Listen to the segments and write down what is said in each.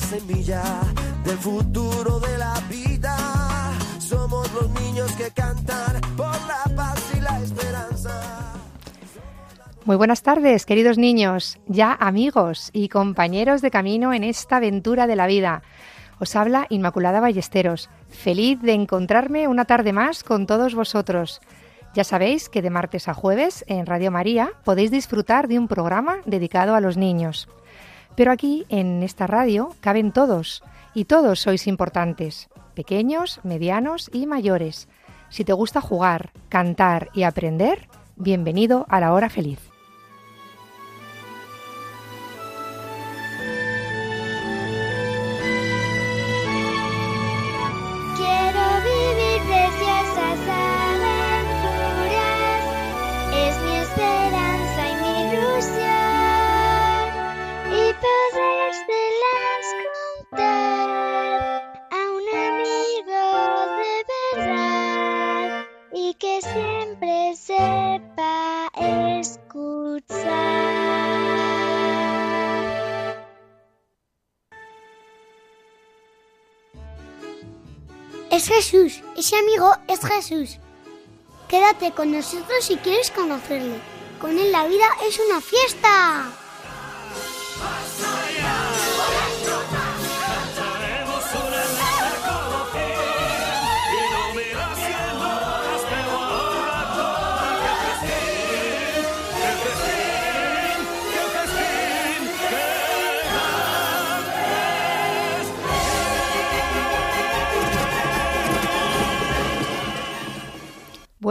Semilla del futuro de la vida. Somos los niños que cantan por la paz y la esperanza. Muy buenas tardes, queridos niños, ya amigos y compañeros de camino en esta aventura de la vida. Os habla Inmaculada Ballesteros, feliz de encontrarme una tarde más con todos vosotros. Ya sabéis que de martes a jueves en Radio María podéis disfrutar de un programa dedicado a los niños. Pero aquí, en esta radio, caben todos, y todos sois importantes, pequeños, medianos y mayores. Si te gusta jugar, cantar y aprender, bienvenido a la hora feliz. Jesús, ese amigo es Jesús. Quédate con nosotros si quieres conocerle. Con él la vida es una fiesta.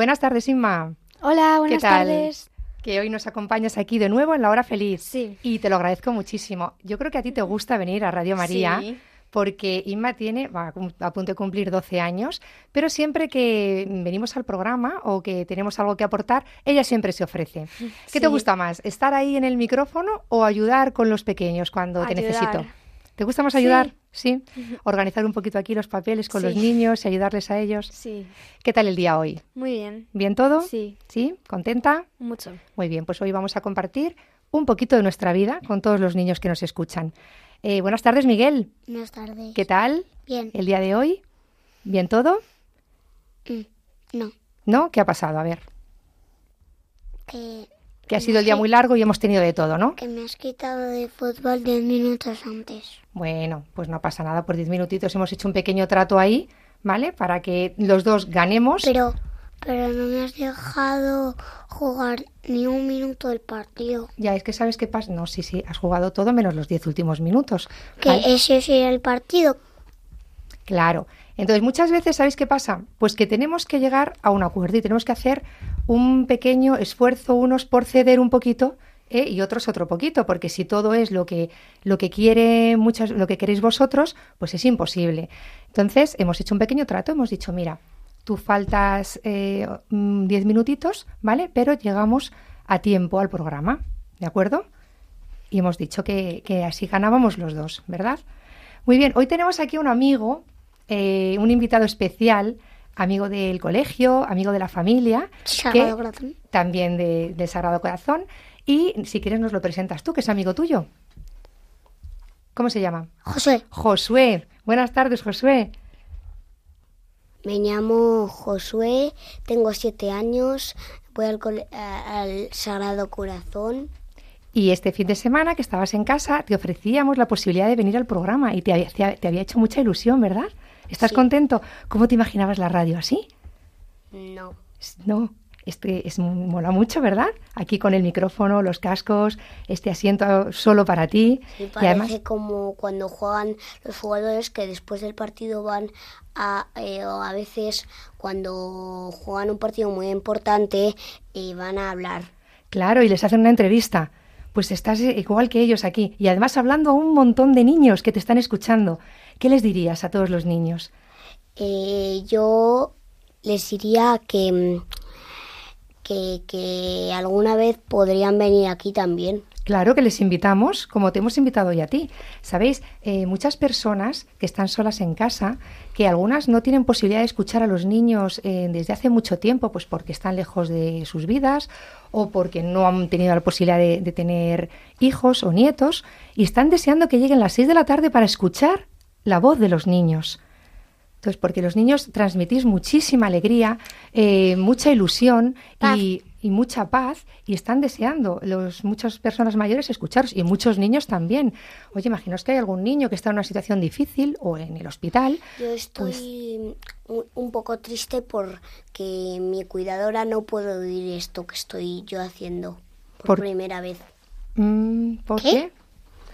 Buenas tardes, Inma. Hola, buenas ¿Qué tal? tardes. Que hoy nos acompañas aquí de nuevo en la hora feliz. Sí. Y te lo agradezco muchísimo. Yo creo que a ti te gusta venir a Radio María. Sí. Porque Inma tiene, va a punto de cumplir 12 años, pero siempre que venimos al programa o que tenemos algo que aportar, ella siempre se ofrece. ¿Qué te gusta más? ¿Estar ahí en el micrófono o ayudar con los pequeños cuando te necesito? ¿Te gusta más ayudar? Sí. Organizar un poquito aquí los papeles con los niños y ayudarles a ellos. Sí, ¿Qué tal el día hoy? muy bien. ¿Bien todo? Sí, ¿Sí? ¿Contenta? mucho. Muy bien, pues hoy vamos a compartir un poquito de nuestra vida con todos los niños que nos escuchan. Eh, buenas tardes, Miguel. Buenas tardes. ¿Qué tal Bien. el día de hoy? ¿Bien todo? Mm, No, ¿No? ¿Qué ha pasado? A ver, que, que ha sido el día muy largo y hemos tenido de todo, ¿no? que me has quitado de fútbol 10 minutos antes. Bueno, pues no pasa nada, por 10 minutitos hemos hecho un pequeño trato ahí, ¿vale? Para que los dos ganemos. Pero, pero no me has dejado jugar ni un minuto del partido. Ya, es que sabes qué pasa. No, sí, sí, has jugado todo menos los 10 últimos minutos. Que ¿vale? ese sería el partido. Claro. Entonces, muchas veces, ¿sabéis qué pasa? Pues que tenemos que llegar a un acuerdo y tenemos que hacer un pequeño esfuerzo, unos por ceder un poquito ¿eh? y otros otro poquito, porque si todo es lo que, lo que quiere muchas, lo que queréis vosotros, pues es imposible. Entonces, hemos hecho un pequeño trato, hemos dicho, mira, tú faltas eh, mm, diez minutitos, ¿vale? Pero llegamos a tiempo al programa, ¿de acuerdo? Y hemos dicho que, que así ganábamos los dos, ¿verdad? Muy bien, hoy tenemos aquí un amigo, eh, un invitado especial, amigo del colegio, amigo de la familia, Sagrado que- Corazón. también de, del Sagrado Corazón. Y si quieres nos lo presentas tú, que es amigo tuyo. ¿Cómo se llama? José. Josué. Buenas tardes, Josué. Me llamo Josué, tengo siete años, voy al, al Sagrado Corazón. Y este fin de semana que estabas en casa, te ofrecíamos la posibilidad de venir al programa y te había, te, te había hecho mucha ilusión, ¿verdad? ¿Estás Sí. contento? ¿Cómo te imaginabas la radio así? No, No. Este es mola mucho, ¿verdad? Aquí con el micrófono, los cascos, este asiento solo para ti. Sí, parece como cuando juegan los jugadores que después del partido van a, eh, o a veces cuando juegan un partido muy importante y eh, van a hablar. Claro, y les hacen una entrevista. Pues estás igual que ellos aquí. Y además hablando a un montón de niños que te están escuchando. ¿Qué les dirías a todos los niños? Eh, yo les diría que, que, que alguna vez podrían venir aquí también. Claro que les invitamos, como te hemos invitado hoy a ti. Sabéis, eh, muchas personas que están solas en casa, que algunas no tienen posibilidad de escuchar a los niños eh, desde hace mucho tiempo, pues porque están lejos de sus vidas o porque no han tenido la posibilidad de, de tener hijos o nietos y están deseando que lleguen las seis de la tarde para escuchar la voz de los niños. Entonces, porque los niños transmitís muchísima alegría, eh, mucha ilusión y, mucha paz y están deseando los muchas personas mayores escucharos y muchos niños también. Oye, imaginaos que hay algún niño que está en una situación difícil o en el hospital. Yo estoy pues un poco triste porque mi cuidadora no puede oír esto que estoy yo haciendo por, primera vez. Mm, ¿Por qué?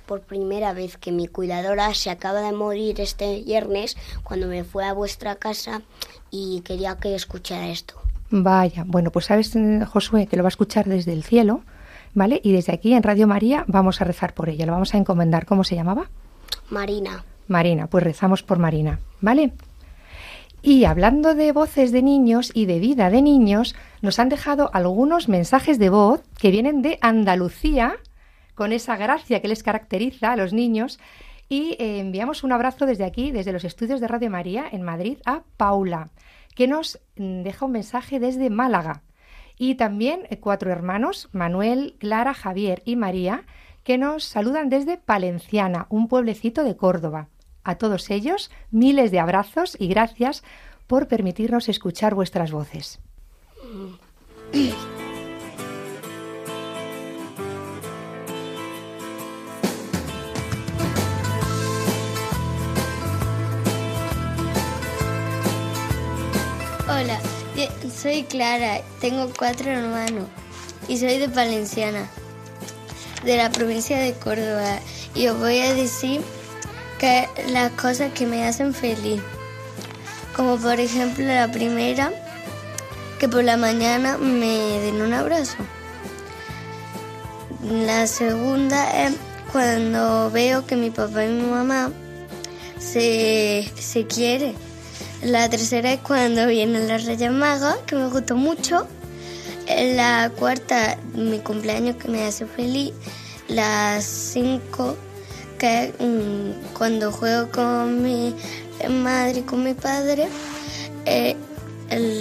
Por primera vez que mi cuidadora se acaba de morir este viernes cuando me fue a vuestra casa y quería que escuchara esto. Vaya, bueno, pues sabes, Josué, que lo va a escuchar desde el cielo, ¿vale? Y desde aquí en Radio María vamos a rezar por ella, lo vamos a encomendar. ¿Cómo se llamaba? Marina. Marina, pues rezamos por Marina, ¿vale? Y hablando de voces de niños y de vida de niños, nos han dejado algunos mensajes de voz que vienen de Andalucía, con esa gracia que les caracteriza a los niños. Y eh, enviamos un abrazo desde aquí, desde los estudios de Radio María en Madrid, a Paula, que nos mm, deja un mensaje desde Málaga. Y también eh, cuatro hermanos, Manuel, Clara, Javier y María, que nos saludan desde Palenciana, un pueblecito de Córdoba. A todos ellos, miles de abrazos y gracias por permitirnos escuchar vuestras voces. soy Clara, tengo cuatro hermanos y soy de Palenciana, de la provincia de Córdoba. Y os voy a decir que las cosas que me hacen feliz, como por ejemplo la primera, que por la mañana me den un abrazo. La segunda es cuando veo que mi papá y mi mamá se, se quieren la tercera es cuando vienen los Reyes Magos, que me gustó mucho. La cuarta, mi cumpleaños, que me hace feliz. La cinco, que es mm, cuando juego con mi madre y con mi padre. Eh,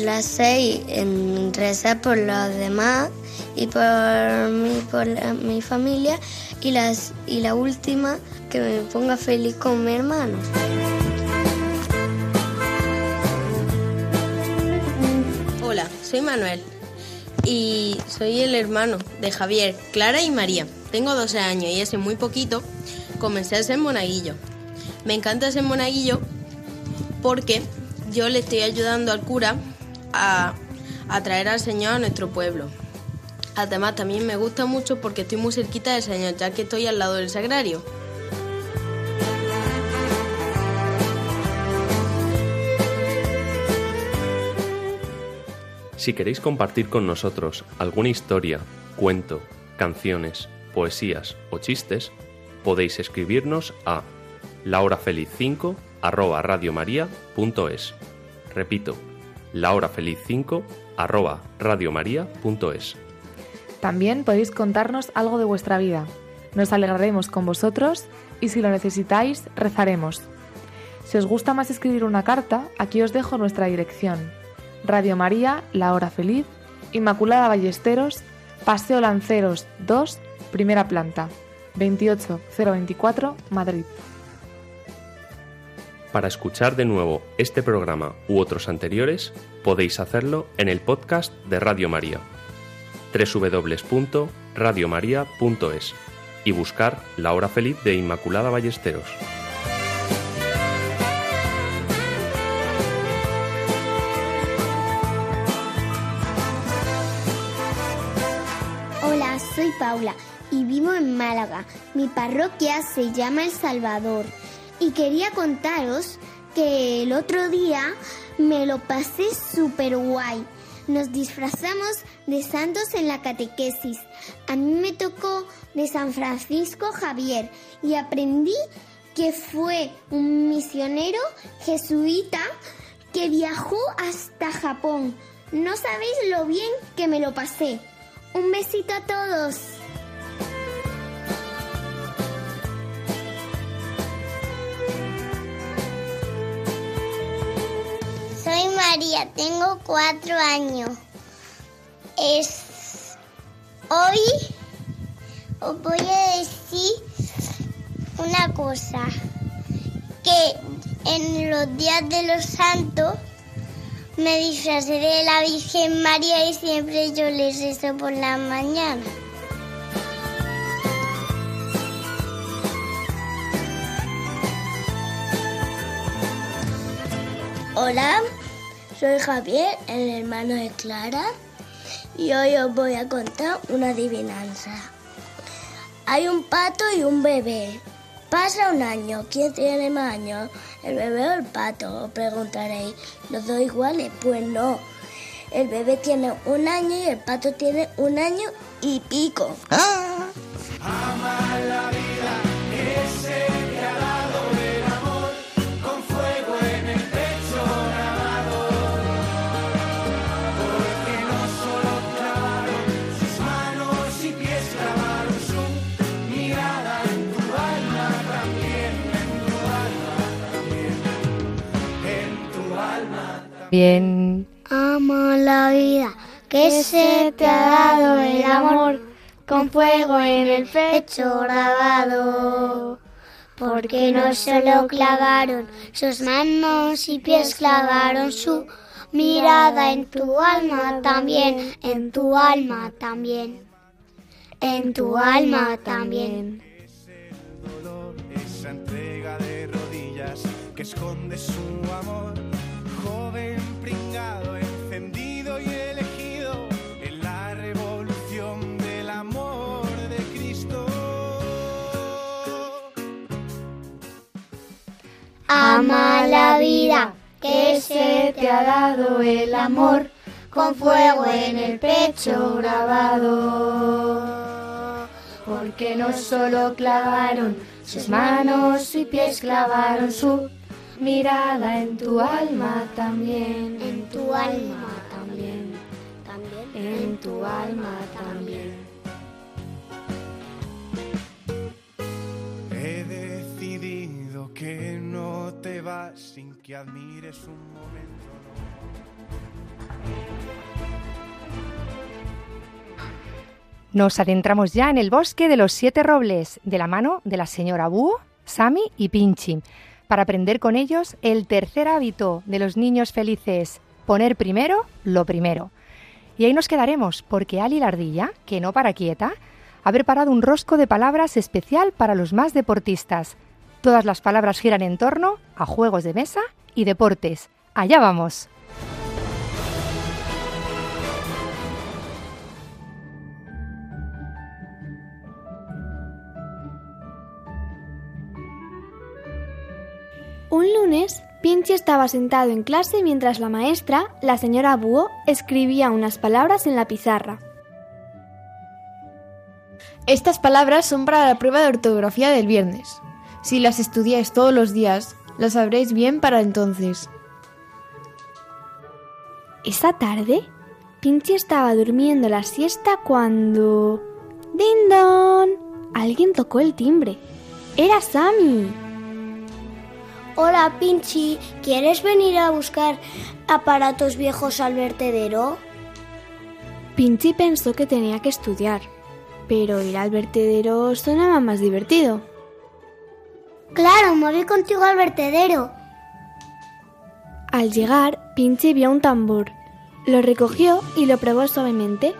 la seis, en rezar por los demás y por por mi familia. Y, las, y la última, que me ponga feliz con mi hermano. Soy Manuel y soy el hermano de Javier, Clara y María. Tengo 12 años y hace muy poquito comencé a ser monaguillo. Me encanta ser monaguillo porque yo le estoy ayudando al cura a, a traer al Señor a nuestro pueblo. Además también me gusta mucho porque estoy muy cerquita del Señor, ya que estoy al lado del sagrario. Si queréis compartir con nosotros alguna historia, cuento, canciones, poesías o chistes, podéis escribirnos a lahorafeliz5 arroba radiomaria.es. Repito, lahorafeliz5 arroba radiomaria.es. También podéis contarnos algo de vuestra vida. Nos alegraremos con vosotros y si lo necesitáis, rezaremos. Si os gusta más escribir una carta, aquí os dejo nuestra dirección Radio María, La Hora Feliz, Inmaculada Ballesteros, Paseo Lanceros 2, primera planta, 28024, Madrid. Para escuchar de nuevo este programa u otros anteriores, podéis hacerlo en el podcast de Radio María, www.radiomaria.es, y buscar La Hora Feliz de Inmaculada Ballesteros. Mi parroquia se llama El Salvador. Y quería contaros que el otro día me lo pasé súper guay. Nos disfrazamos de santos en la catequesis. A mí me tocó de San Francisco Javier y aprendí que fue un misionero jesuita que viajó hasta Japón. No sabéis lo bien que me lo pasé. Un besito a todos. Soy María, tengo cuatro años. Es hoy os voy a decir una cosa que en los días de los santos me disfrazé de la Virgen María y siempre yo les rezo por la mañana. Hola, soy Javier, el hermano de Clara, y hoy os voy a contar una adivinanza. Hay un pato y un bebé. Pasa un año. ¿Quién tiene más años? ¿El bebé o el pato? Os preguntaréis. ¿Los dos iguales? Pues no. El bebé tiene un año y el pato tiene un año y pico. Ama Bien. Ama la vida que se te ha dado el amor con fuego en el pecho grabado. Porque no solo clavaron sus manos y pies, clavaron su mirada en tu alma también, en tu alma también, en tu alma también. dolor, esa entrega de rodillas que esconde su amor. Ama la vida que se te ha dado el amor con fuego en el pecho grabado. Porque no solo clavaron sus manos y pies, clavaron su mirada en tu alma también. En tu alma también, también En tu alma también. Que no te vas sin que admires un momento. Nos adentramos ya en el bosque de los siete robles, de la mano de la señora Búho, Sami y Pinchi, para aprender con ellos el tercer hábito de los niños felices, poner primero lo primero. Y ahí nos quedaremos, porque Ali la ardilla, que no para quieta, ha preparado un rosco de palabras especial para los más deportistas. Todas las palabras giran en torno a juegos de mesa y deportes. Allá vamos. Un lunes, Pinchi estaba sentado en clase mientras la maestra, la señora Búho, escribía unas palabras en la pizarra. Estas palabras son para la prueba de ortografía del viernes. Si las estudiáis todos los días, las sabréis bien para entonces. Esa tarde, Pinchi estaba durmiendo la siesta cuando... ¡Din don! Alguien tocó el timbre. Era Sammy. Hola, Pinchi. ¿Quieres venir a buscar aparatos viejos al vertedero? Pinchi pensó que tenía que estudiar, pero ir al vertedero sonaba más divertido. Claro, me voy contigo al vertedero. Al llegar, Pinchi vio un tambor. Lo recogió y lo probó suavemente.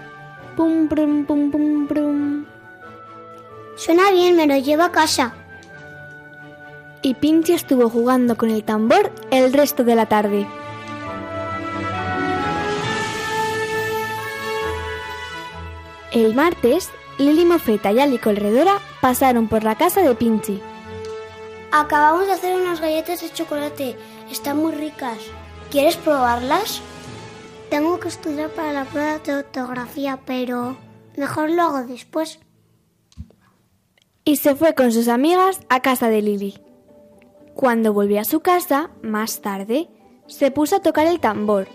Pum, pum, pum, pum, pum. Suena bien, me lo llevo a casa. Y Pinchi estuvo jugando con el tambor el resto de la tarde. El martes, Lili Mofeta y Ali Corredora pasaron por la casa de Pinchi. Acabamos de hacer unas galletas de chocolate. Están muy ricas. ¿Quieres probarlas? Tengo que estudiar para la prueba de ortografía, pero mejor lo hago después. Y se fue con sus amigas a casa de Lili. Cuando volvió a su casa, más tarde, se puso a tocar el tambor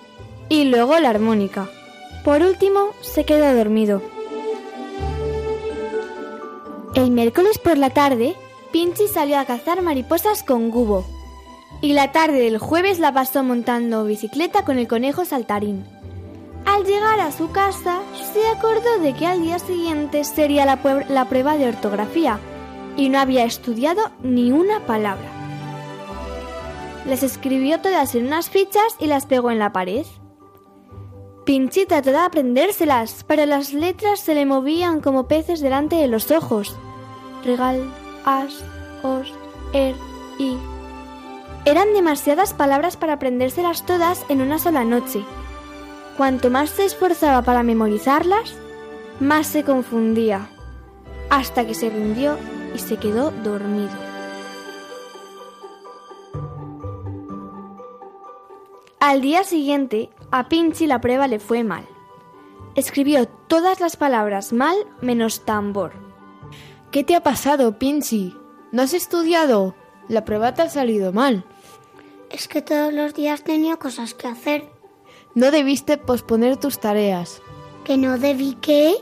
y luego la armónica. Por último, se quedó dormido. El miércoles por la tarde, Pinchi salió a cazar mariposas con Gubo. Y la tarde del jueves la pasó montando bicicleta con el conejo saltarín. Al llegar a su casa, se acordó de que al día siguiente sería la, prueba de ortografía y no había estudiado ni una palabra. Las escribió todas en unas fichas y las pegó en la pared. Pinchi trató de aprendérselas, pero las letras se le movían como peces delante de los ojos. Regal, as, os, er, i. Eran demasiadas palabras para aprendérselas todas en una sola noche. Cuanto más se esforzaba para memorizarlas, más se confundía, hasta que se rindió y se quedó dormido. Al día siguiente, a Pinchi la prueba le fue mal. Escribió todas las palabras mal menos tambor. ¿Qué te ha pasado, Pinchi? ¿No has estudiado? La prueba te ha salido mal. Es que todos los días tenía cosas que hacer. No debiste posponer tus tareas. ¿Que no debí qué?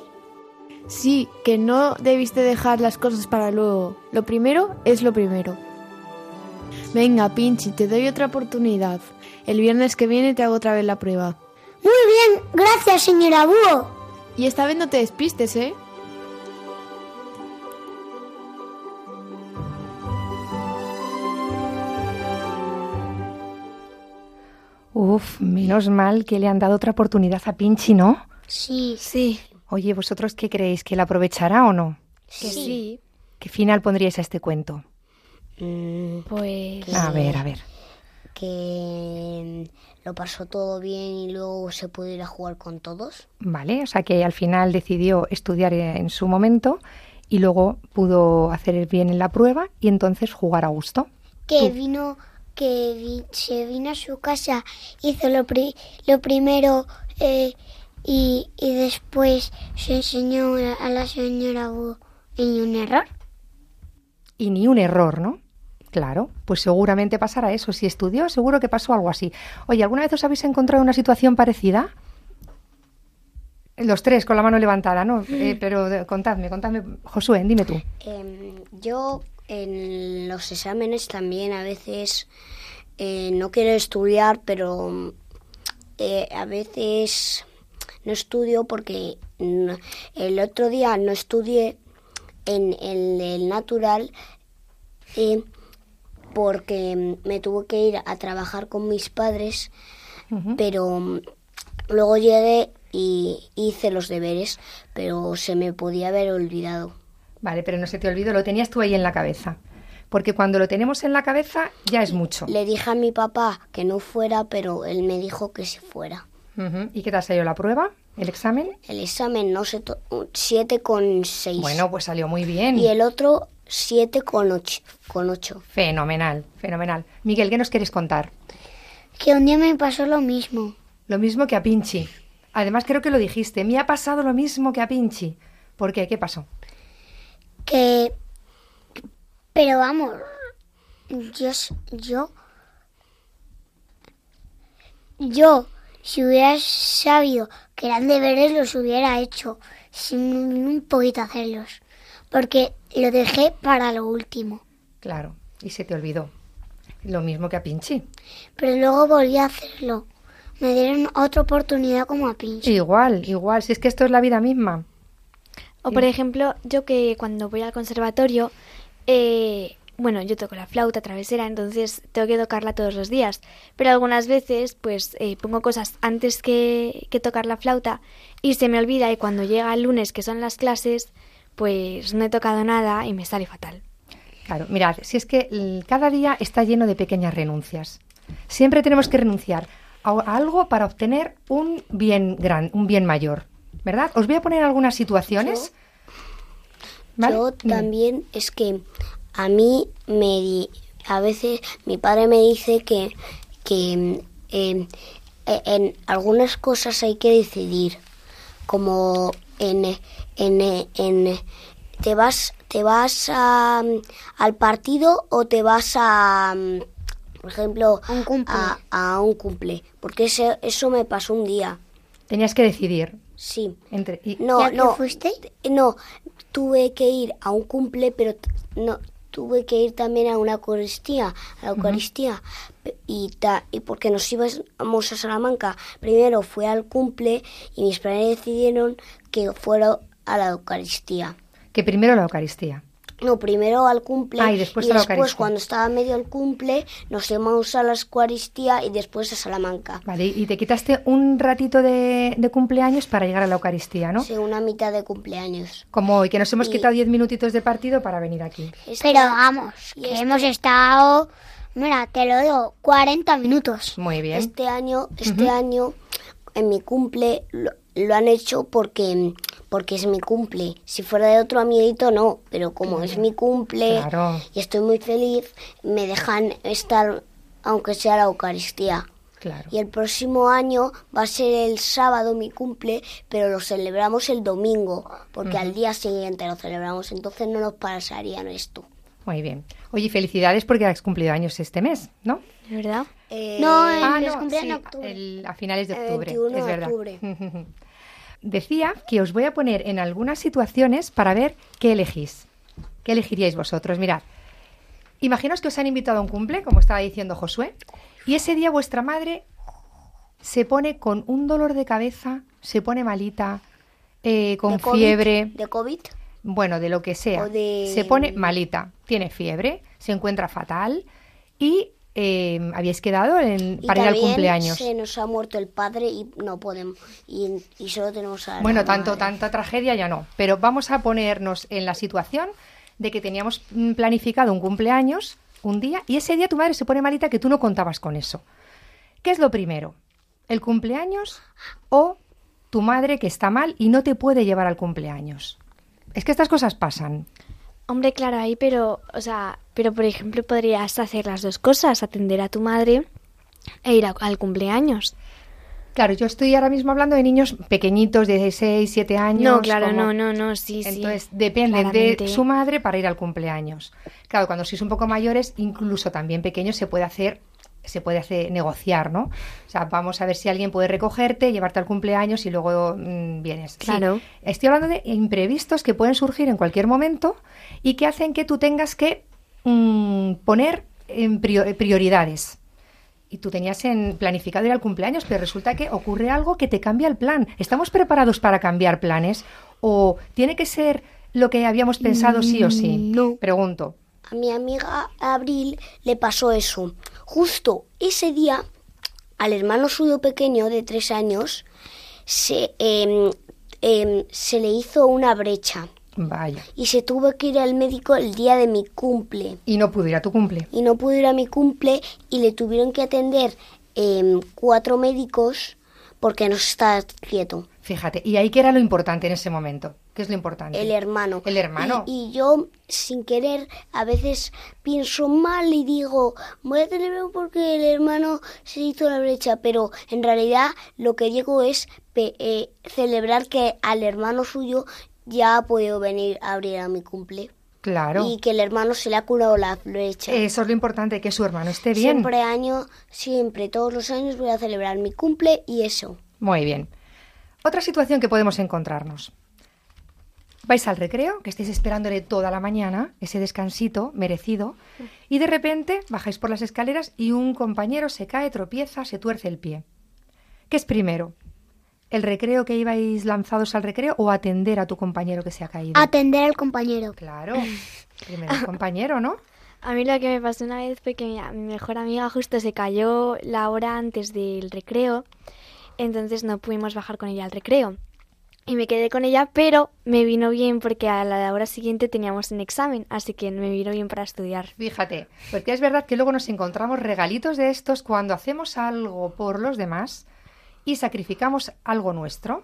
Sí, que no debiste dejar las cosas para luego. Lo primero es lo primero. Venga, Pinchi, te doy otra oportunidad. El viernes que viene te hago otra vez la prueba. Muy bien, gracias, señora Búho. Y esta vez no te despistes, ¿eh? Uf, menos mal que le han dado otra oportunidad a Pinchi, ¿no? Sí. Sí. Oye, ¿vosotros qué creéis? ¿Que la aprovechará o no? Que sí. ¿Qué final pondríais a este cuento? Pues. A ver, a ver. Que mm, lo pasó todo bien y luego se pudo ir a jugar con todos. Vale, o sea que al final decidió estudiar en su momento y luego pudo hacer bien en la prueba y entonces jugar a gusto. Que vino, que vi- se vino a su casa, hizo lo, pri- lo primero eh, y, y después se enseñó a- la señora Búho y un error. Y ni un error, ¿no? Claro, pues seguramente pasará eso. Si estudió, seguro que pasó algo así. Oye, ¿alguna vez os habéis encontrado en una situación parecida? Los tres con la mano levantada, ¿no? Eh, pero eh, contadme, contadme. Josué, dime tú. Em, yo en los exámenes también a veces eh, no quiero estudiar, pero eh, a veces no estudio porque no- el otro día no estudié en el, el natural eh, porque me tuve que ir a trabajar con mis padres, pero luego llegué y hice los deberes, pero se me podía haber olvidado. Vale, pero no se te olvidó, lo tenías tú ahí en la cabeza. Porque cuando lo tenemos en la cabeza ya es mucho. Le dije a mi papá que no fuera, pero él me dijo que sí fuera. ¿Y qué te ha salido la prueba? ¿El examen? El examen, no sé, to- siete con seis. Bueno, pues salió muy bien. Y el otro, siete con ocho. Con ocho. Fenomenal, fenomenal. Miguel, ¿qué nos quieres contar? Que un día me pasó lo mismo. Lo mismo que a Pinchi. Además, creo que lo dijiste. Me ha pasado lo mismo que a Pinchi. ¿Por qué? ¿Qué pasó? Que... Pero vamos, yo, yo, yo, si hubiera sabido que eran deberes, los hubiera hecho, sin un poquito hacerlos, porque lo dejé para lo último. Claro, y se te olvidó. Lo mismo que a Pinchi. Pero luego volví a hacerlo. Me dieron otra oportunidad como a Pinchi. Igual, igual. Si es que esto es la vida misma. O por ejemplo, yo que cuando voy al conservatorio, eh, bueno, yo toco la flauta travesera, entonces tengo que tocarla todos los días. Pero algunas veces, pues eh, pongo cosas antes que, que tocar la flauta y se me olvida y cuando llega el lunes, que son las clases, pues no he tocado nada y me sale fatal. Claro, mirad, si es que cada día está lleno de pequeñas renuncias. Siempre tenemos que renunciar a, a algo para obtener un bien gran, un bien mayor, ¿verdad? Os voy a poner algunas situaciones ¿Vale? Yo también es que a mí me di- a veces mi padre me dice que, que em, e- en algunas cosas hay que decidir, como en, en, en te vas te vas a, mm, al partido o te vas a mm, por ejemplo a, a un cumple, porque ese- eso me pasó un día. Tenías que decidir. Sí. Entre, y- No, ¿Ya que no. fuiste? No, tuve que ir a un cumple, pero no tuve que ir también a una Eucaristía, a la Eucaristía. Y, ta- y porque nos íbamos a Salamanca, primero fue al cumple y mis padres decidieron que fuera a la Eucaristía. que primero la Eucaristía. No, primero al cumple Ah, y después a la Eucaristía. cuando estaba medio el cumple, nos íbamos a la Eucaristía y después a Salamanca. Vale, y te quitaste un ratito de, de cumpleaños para llegar a la Eucaristía, ¿no? Sí, una mitad de cumpleaños. Como hoy, que nos hemos Y- quitado diez minutitos de partido para venir aquí. Pero vamos, y que este- hemos estado, mira, te lo digo, 40 minutos. Muy bien. Este año, este año, en mi cumple, lo, lo han hecho porque, porque es mi cumple. Si fuera de otro amiguito, no. Pero como es mi cumple Claro. y estoy muy feliz, me dejan estar, aunque sea la Eucaristía. Claro. Y el próximo año va a ser el sábado mi cumple, pero lo celebramos el domingo, porque al día siguiente lo celebramos, entonces no nos pasarían esto. Muy bien. Oye, felicidades porque has cumplido años este mes, ¿no? ¿De verdad? Eh, No, el Ah, no, cumple en sí, octubre. el- a finales de El octubre, 21 es de verdad. octubre. Decía que os voy a poner en algunas situaciones para ver qué elegís. ¿Qué elegiríais vosotros? Mirad, imaginaos que os han invitado a un cumple, como estaba diciendo Josué, y ese día vuestra madre se pone con un dolor de cabeza, se pone malita, eh, con ¿De COVID? fiebre, ¿De COVID? bueno, de lo que sea. De- Se pone malita, tiene fiebre, se encuentra fatal y eh, habíais quedado en, Y para ir al cumpleaños. se nos ha muerto el padre y no podemos y, y solo tenemos a la Bueno, tanto, madre. tanta tragedia ya no, pero vamos a ponernos en la situación de que teníamos mm, planificado un cumpleaños un día y ese día tu madre se pone malita que tú no contabas con eso. ¿Qué es lo primero? ¿El cumpleaños o tu madre que está mal y no te puede llevar al cumpleaños? Es que estas cosas pasan. Hombre, claro, ahí, pero, o sea, pero por ejemplo podrías hacer las dos cosas, atender a tu madre e ir a- al cumpleaños. Claro, yo estoy ahora mismo hablando de niños pequeñitos de 6, 7 años. No, claro, como- no, no, no, sí, sí. Entonces depende claramente. de su madre para ir al cumpleaños. Claro, cuando sois un poco mayores, incluso también pequeños, se puede hacer se puede hacer negociar, ¿no? O sea, vamos a ver si alguien puede recogerte, llevarte al cumpleaños y luego mm, vienes. Sí, Claro. estoy hablando de imprevistos que pueden surgir en cualquier momento y que hacen que tú tengas que mm, poner en prio- prioridades. Y tú tenías en planificado ir al cumpleaños, pero resulta que ocurre algo que te cambia el plan. ¿Estamos preparados para cambiar planes? ¿O tiene que ser lo que habíamos pensado sí o sí? No. Pregunto. A mi amiga Abril le pasó eso. Justo ese día, al hermano suyo pequeño de tres años, se, em, em, se le hizo una brecha Vaya. y se tuvo que ir al médico el día de mi cumple. Y no pudo ir a tu cumple. Y no pudo ir a mi cumple y le tuvieron que atender em, cuatro médicos porque no está quieto. Fíjate, y ahí que era lo importante en ese momento. ¿Qué es lo importante? El hermano. El hermano. Y, y yo, sin querer, a veces pienso mal y digo, voy a celebrar porque el hermano se hizo la brecha, pero en realidad lo que digo es eh, celebrar que al hermano suyo ya ha podido venir a abrir a mi cumple. Claro. Y que el hermano se le ha curado la brecha. Eso es lo importante, que su hermano esté bien. Siempre año, siempre, todos los años voy a celebrar mi cumple y eso. Muy bien. Otra situación que podemos encontrarnos. Vais al recreo, que estáis esperándole toda la mañana, ese descansito merecido, y de repente bajáis por las escaleras y un compañero se cae, tropieza, se tuerce el pie. ¿Qué es primero? ¿El recreo que ibais lanzados al recreo o atender a tu compañero que se ha caído? Atender al compañero. Claro. Primero el compañero, ¿no? A mí lo que me pasó una vez fue que mi, mi mejor amiga justo se cayó la hora antes del recreo, entonces no pudimos bajar con ella al recreo. Y me quedé con ella, pero me vino bien porque a la hora siguiente teníamos un examen, así que me vino bien para estudiar. Fíjate, porque es verdad que luego nos encontramos regalitos de estos cuando hacemos algo por los demás y sacrificamos algo nuestro,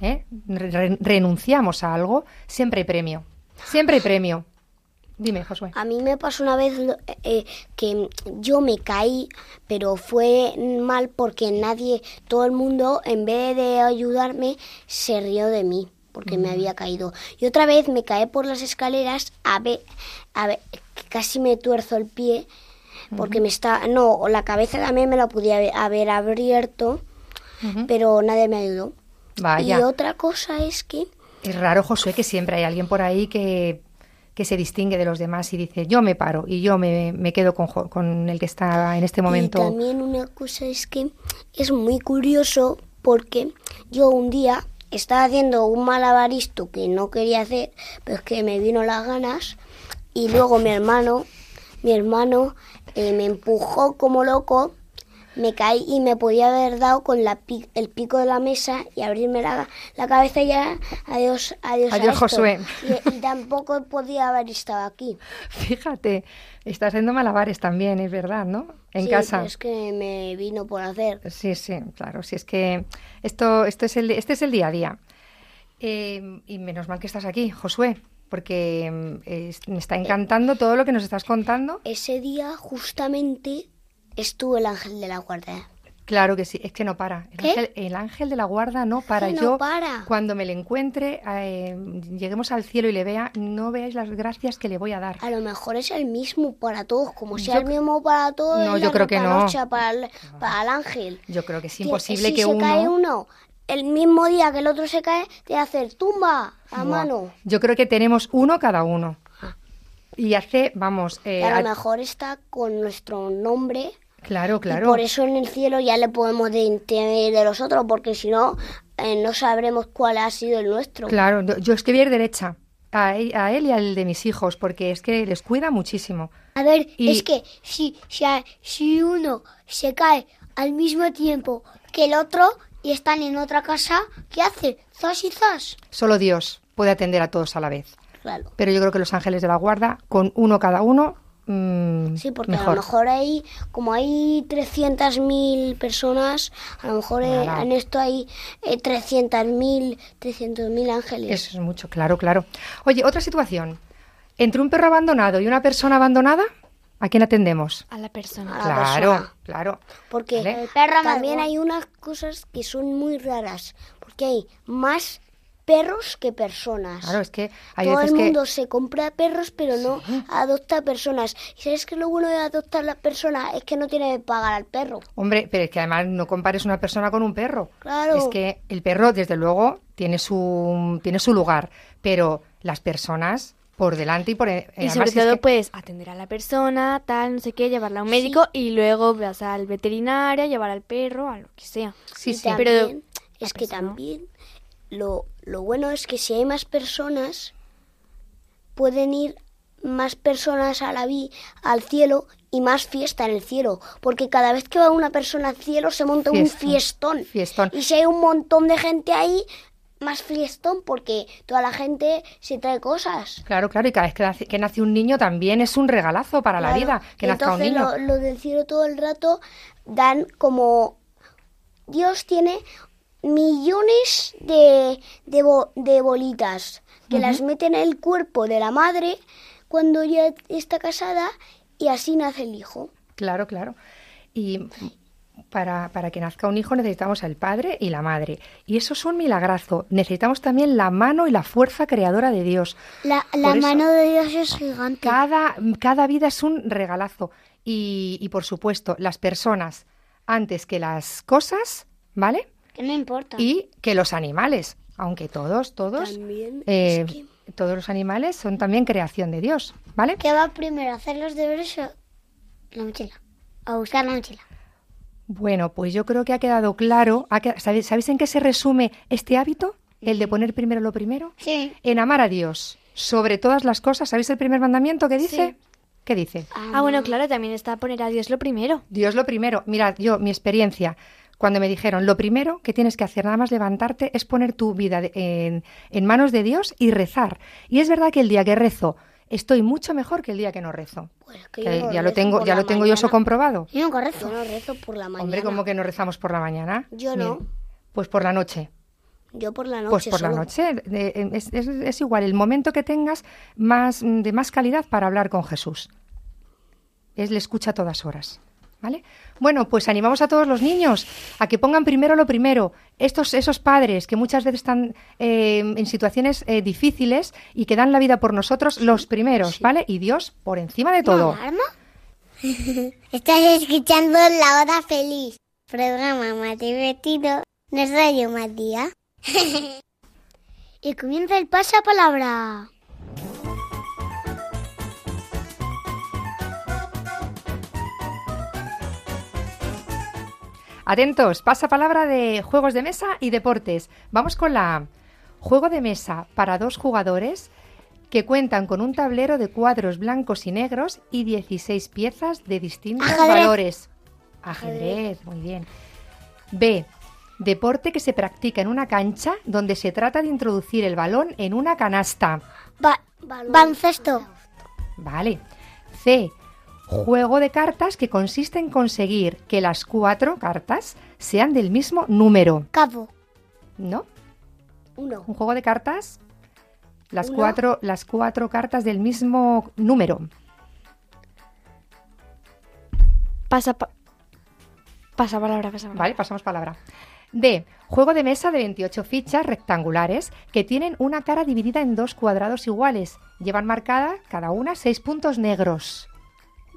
¿eh? Re- renunciamos a algo, siempre hay premio. Siempre hay premio. Dime, Josué. A mí me pasó una vez lo- eh, que yo me caí, pero fue mal porque nadie, todo el mundo, en vez de ayudarme, se rió de mí porque me había caído. Y otra vez me caí por las escaleras a ver, a ver, casi me tuerzo el pie porque me está, no, la cabeza también me la podía haber- haber abierto, pero nadie me ayudó. Vaya. Y otra cosa es que Es raro, Josué, que siempre hay alguien por ahí que, que se distingue de los demás y dice, yo me paro y yo me, me quedo con, con el que está en este momento. Y también una cosa es que es muy curioso porque yo un día estaba haciendo un malabaristo que no quería hacer, pero es que me vino las ganas y luego mi hermano, mi hermano eh, me empujó como loco, me caí y me podía haber dado con la pi- el pico de la mesa y abrirme la, la cabeza y ya, adiós, adiós. a Adiós, esto. Josué. Y, y tampoco podía haber estado aquí. Fíjate, está haciendo malabares también, es verdad, ¿no? En Sí, casa. Es que me vino por hacer. Sí, sí, claro. Si es que esto, esto es el, este es el día a día. Eh, y menos mal que estás aquí, Josué, porque mm, me está encantando todo lo que nos estás contando. Ese día justamente estuvo el ángel de la guarda. Claro que sí, es que no para. El, ángel, el ángel de la guarda no para. No Yo, para. cuando me le encuentre, eh, lleguemos al cielo y le vea, no veáis las gracias que le voy a dar. A lo mejor es el mismo para todos, como sea Yo- el mismo para todos. No, es yo creo que no. Para el, para el ángel. Yo creo que es Que imposible si que se uno... cae uno el mismo día que el otro se cae, te hacer tumba a mano. Yo creo que tenemos uno cada uno. Y hace, vamos, eh, Y a- lo mejor está con nuestro nombre. Claro, Y claro. por eso en el cielo ya le podemos distinguir de los otros, porque si no, eh, no sabremos cuál ha sido el nuestro. Claro, yo- es que voy a ir derecha a él, y al de mis hijos, porque es que les cuida muchísimo. A ver, Y- es que si, si, si uno se cae al mismo tiempo que el otro y están en otra casa, ¿qué hace? Zas y zas. Solo Dios puede atender a todos a la vez. Claro. Pero yo creo que los ángeles de la guarda, con uno cada uno, mm, Sí, porque a mejor. lo mejor hay, como hay 300.000 personas, a lo mejor eh, en esto hay eh, 300.000 300.000 ángeles. Eso es mucho, claro, claro. Oye, otra situación. Entre un perro abandonado y una persona abandonada, ¿a quién atendemos? A la persona. A la Claro, persona. claro. Porque Vale. El perro también hay unas cosas que son muy raras, porque hay más perros que personas. Claro, es que hay Todo el que... mundo se compra perros, pero no adopta personas. ¿Y sabes que lo bueno de adoptar las personas es que no tiene que pagar al perro? Hombre, pero es que además no compares una persona con un perro. Claro. Es que el perro, desde luego, tiene su, tiene su lugar, pero las personas por delante y por... Y sobre es todo, que- pues, atender a la persona, tal, no sé qué, llevarla a un médico y luego vas al veterinario, llevar al perro, a lo que sea. Sí, y sí. también, Pero es que también lo, lo bueno es que si hay más personas, pueden ir más personas a la vi al cielo y más fiesta en el cielo. Porque cada vez que va una persona al cielo se monta un fiestón. Fiestón. Y si hay un montón de gente ahí, más fiestón porque toda la gente se trae cosas. Claro, claro, y cada vez que nace, que nace un niño también es un regalazo para la vida, que nazca un Entonces, niño. Lo, lo del cielo todo el rato dan como Dios tiene millones de, de, bo- de bolitas que las mete en el cuerpo de la madre cuando ya está casada y así nace el hijo. Claro, claro. Y para, para que nazca un hijo necesitamos al padre y la madre. Y eso es un milagrazo. Necesitamos también la mano y la fuerza creadora de Dios. La, la eso- mano de Dios es gigante. Cada, cada vida es un regalazo. Y, y, por supuesto, las personas antes que las cosas, ¿vale? Que no importa. Y que los animales. Aunque todos, todos, También eh, es que todos los animales son también creación de Dios, ¿vale? ¿Qué va primero, hacer los deberes o la mochila? O buscar la mochila. Bueno, pues yo creo que ha quedado claro. ha ¿sabéis, sabéis en qué se resume este hábito? El de poner primero lo primero. Sí. En amar a Dios sobre todas las cosas. ¿Sabéis el primer mandamiento que dice? ¿Qué dice? Ah, bueno, claro, también está poner a Dios lo primero. Dios lo primero. Mirad, yo, mi experiencia, cuando me dijeron, lo primero que tienes que hacer nada más levantarte es poner tu vida de- en, en manos de Dios y rezar. Y es verdad que el día que rezo estoy mucho mejor que el día que no rezo. Pues que Que yo no ya lo tengo, ya lo tengo yo eso comprobado. Yo nunca rezo. Yo no rezo por la mañana. Hombre, ¿cómo que no rezamos por la mañana? Yo no. Pues por la noche. Yo por la noche. Pues por la noche. eh, es, es- es igual, el momento que tengas más, de más calidad para hablar con Jesús. Es le escucha a todas horas. ¿Vale? Bueno, pues animamos a todos los niños a que pongan primero lo primero. Estos, esos padres que muchas veces están eh, en situaciones eh, difíciles y que dan la vida por nosotros, los primeros, ¿vale? Y Dios por encima de todo. Estás escuchando La Hora Feliz, programa más divertido de Radio Matías. y comienza el pasapalabra. Atentos, pasa palabra de juegos de mesa y deportes. Vamos con la A. Juego de mesa para dos jugadores que cuentan con un tablero de cuadros blancos y negros y 16 piezas de distintos Ajedrez. valores. Ajedrez, muy bien. B. Deporte que se practica en una cancha donde se trata de introducir el balón en una canasta. Baloncesto. Vale. C. Juego de cartas que consiste en conseguir que las cuatro cartas sean del mismo número. Cabo. ¿No? Uno. Un juego de cartas. Las Uno. cuatro, las cuatro cartas del mismo número. Pasa, pa- pasa palabra, pasa palabra. Vale, pasamos palabra. D. Juego de mesa de 28 fichas rectangulares que tienen una cara dividida en dos cuadrados iguales. Llevan marcada cada una seis puntos negros.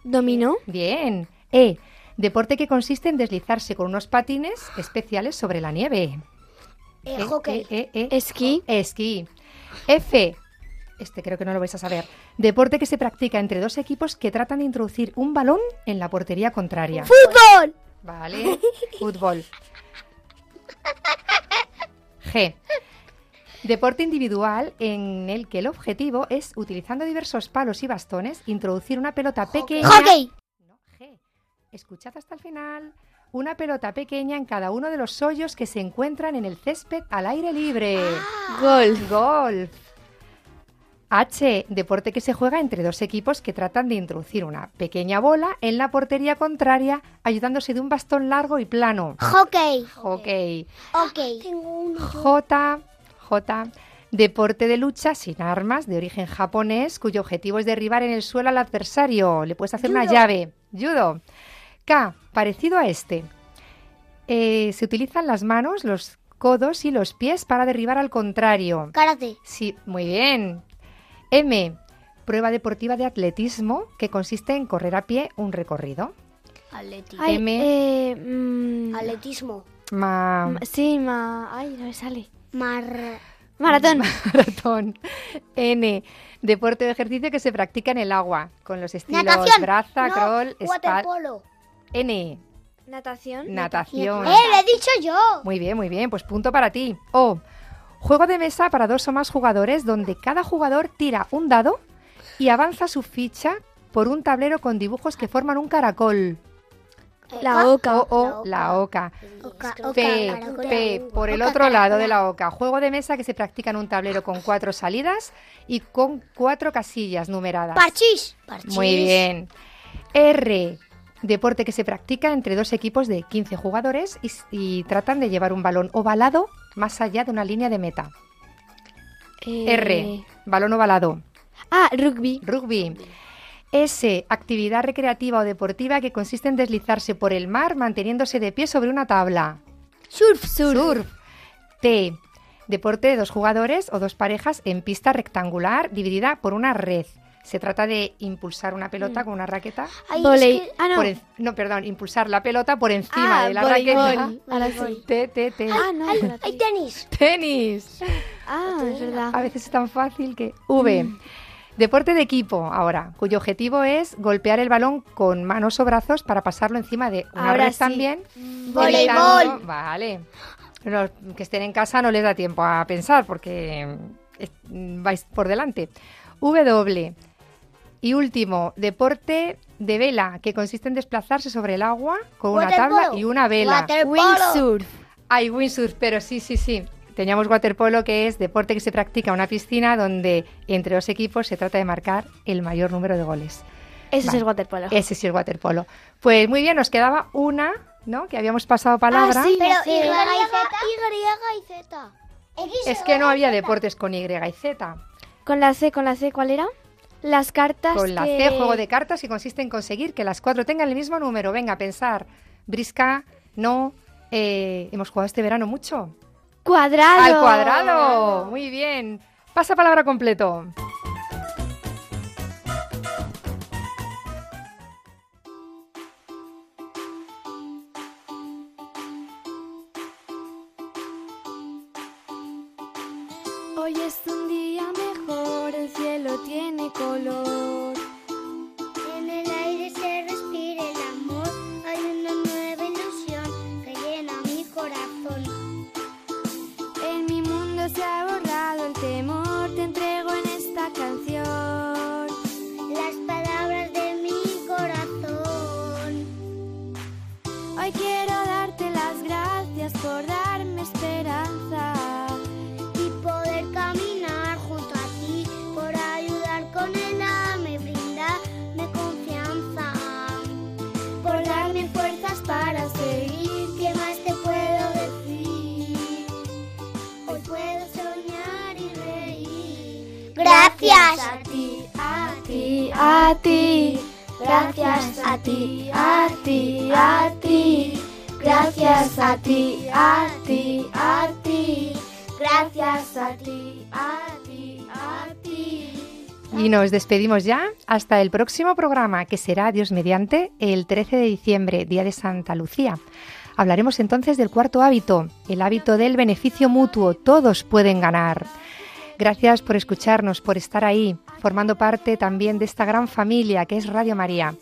Dominó. Bien. E. Deporte que consiste en deslizarse con unos patines especiales sobre la nieve. Eh, E, hockey. e, e, e. Esquí. Esquí. F. Este creo que no lo vais a saber. Deporte que se practica entre dos equipos que tratan de introducir un balón en la portería contraria. ¡Fútbol! Vale. Fútbol. G. Deporte individual en el que el objetivo es, utilizando diversos palos y bastones, introducir una pelota pequeña. ¡Hockey! No, G. Escuchad hasta el final. Una pelota pequeña en cada uno de los hoyos que se encuentran en el césped al aire libre. Golf. Golf. H. Deporte que se juega entre dos equipos que tratan de introducir una pequeña bola en la portería contraria ayudándose de un bastón largo y plano. Hockey. Hockey. Ok. J. J. Deporte de lucha sin armas de origen japonés cuyo objetivo es derribar en el suelo al adversario. Le puedes hacer una llave. Judo. K. Parecido a este. Eh, se utilizan las manos, los codos y los pies para derribar al contrario. Karate. Sí, muy bien. M. Prueba deportiva de atletismo que consiste en correr a pie un recorrido. Atleti- Ay, M. eh, mm, Atletismo. Ma- sí, ma... Ay, no me sale. Mar... Maratón. Maratón. N. Deporte de ejercicio que se practica en el agua, con los estilos Natación. braza, No, crawl, waterpolo. N. Natación. Natación. ¡Eh, lo he dicho yo! Muy bien, muy bien, pues punto para ti. O. Juego de mesa para dos o más jugadores donde cada jugador tira un dado y avanza su ficha por un tablero con dibujos que forman un caracol. La oca. O, o, la oca. Oca, P. P, por el otro lado de la oca. Juego de mesa que se practica en un tablero con cuatro salidas y con cuatro casillas numeradas. Parchís. Muy bien. R. Deporte que se practica entre dos equipos de 15 jugadores y, y tratan de llevar un balón ovalado más allá de una línea de meta. Eh, R. Balón ovalado. Ah, rugby. Rugby. S. Actividad recreativa o deportiva que consiste en deslizarse por el mar manteniéndose de pie sobre una tabla. Surf, surf. Surf. T. Deporte de dos jugadores o dos parejas en pista rectangular dividida por una red. Se trata de impulsar una pelota con una raqueta. Ay, Volei. es que- Ah, no. por en- no, perdón, impulsar la pelota por encima Ah, de la voleibol. raqueta. T, T, T. Ah, no. Hay tenis. Tenis. Ah, es verdad. A veces es tan fácil que... V. Deporte de equipo, ahora, cuyo objetivo es golpear el balón con manos o brazos para pasarlo encima de una Ahora red sí. también. Voleibol. Vale. Los que estén en casa no les da tiempo a pensar porque vais por delante. W. Y último, deporte de vela, que consiste en desplazarse sobre el agua con una tabla y una vela. Windsurf. Hay windsurf, pero sí, sí, sí. Teníamos waterpolo, que es deporte que se practica en una piscina donde entre dos equipos se trata de marcar el mayor número de goles. Ese Vale. es el waterpolo. Ese sí es waterpolo. Pues muy bien, nos quedaba una, ¿no? Que habíamos pasado palabra. Ah, sí. Pero. Y, y, y Z. Es que no había deportes con Y y Z. Con la C, con la C, ¿cuál era? Las cartas Con la que- C, juego de cartas, y consiste en conseguir que las cuatro tengan el mismo número. Venga, a pensar. Brisca, no. eh, hemos jugado este verano mucho. Cuadrado. Al cuadrado. Muy bien. Pasa palabra completo. Nos despedimos ya hasta el próximo programa, que será, Dios mediante, el 13 de diciembre, Día de Santa Lucía. Hablaremos entonces del cuarto hábito, el hábito del beneficio mutuo. Todos pueden ganar. Gracias por escucharnos, por estar ahí, formando parte también de esta gran familia que es Radio María.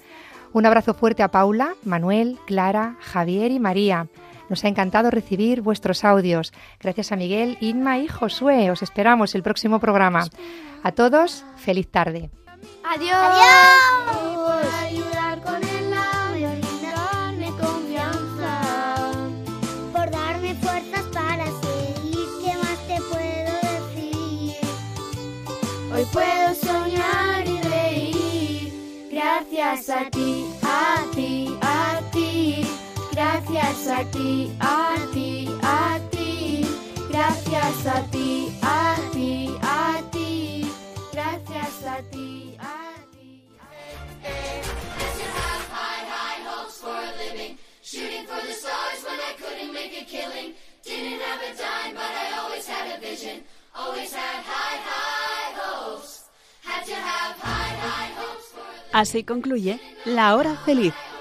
Un abrazo fuerte a Paula, Manuel, Clara, Javier y María. Nos ha encantado recibir vuestros audios. Gracias a Miguel, Inma y Josué. Os esperamos el próximo programa. A todos, feliz tarde. Adiós. por ayudar con el alma y brindarme confianza por darme fuerzas para seguir qué más te puedo decir Hoy puedo soñar y reír. Gracias a ti, a ti, Gracias a ti, a ti, a ti. Gracias a ti, a ti, a ti. Gracias a ti, a ti. Shooting for the stars when I couldn't make a killing. Didn't have a dime, but I always had a vision. Always had high, high hopes. Had to have high, high hopes for Así concluye La Hora Feliz,